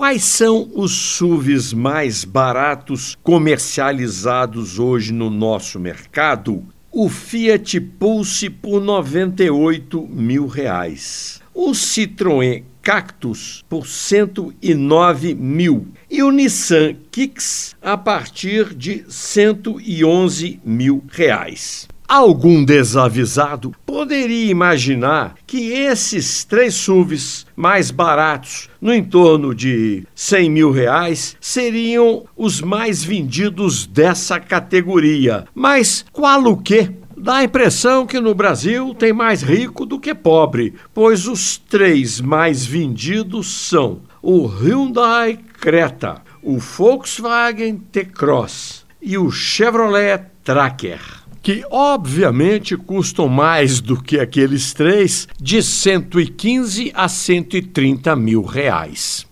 Quais são os SUVs mais baratos comercializados hoje no nosso mercado? O Fiat Pulse por 98 mil reais. O Citroën Cactus por 109 mil e o Nissan Kicks a partir de 111 mil reais. Algum desavisado poderia imaginar que esses três SUVs mais baratos, no entorno de 100 mil reais, seriam os mais vendidos dessa categoria. Mas qual o quê? Dá a impressão que no Brasil tem mais rico do que pobre, pois os três mais vendidos são o Hyundai Creta, o Volkswagen T-Cross e o Chevrolet Tracker que obviamente custam mais do que aqueles três, de 115 a 130 mil reais.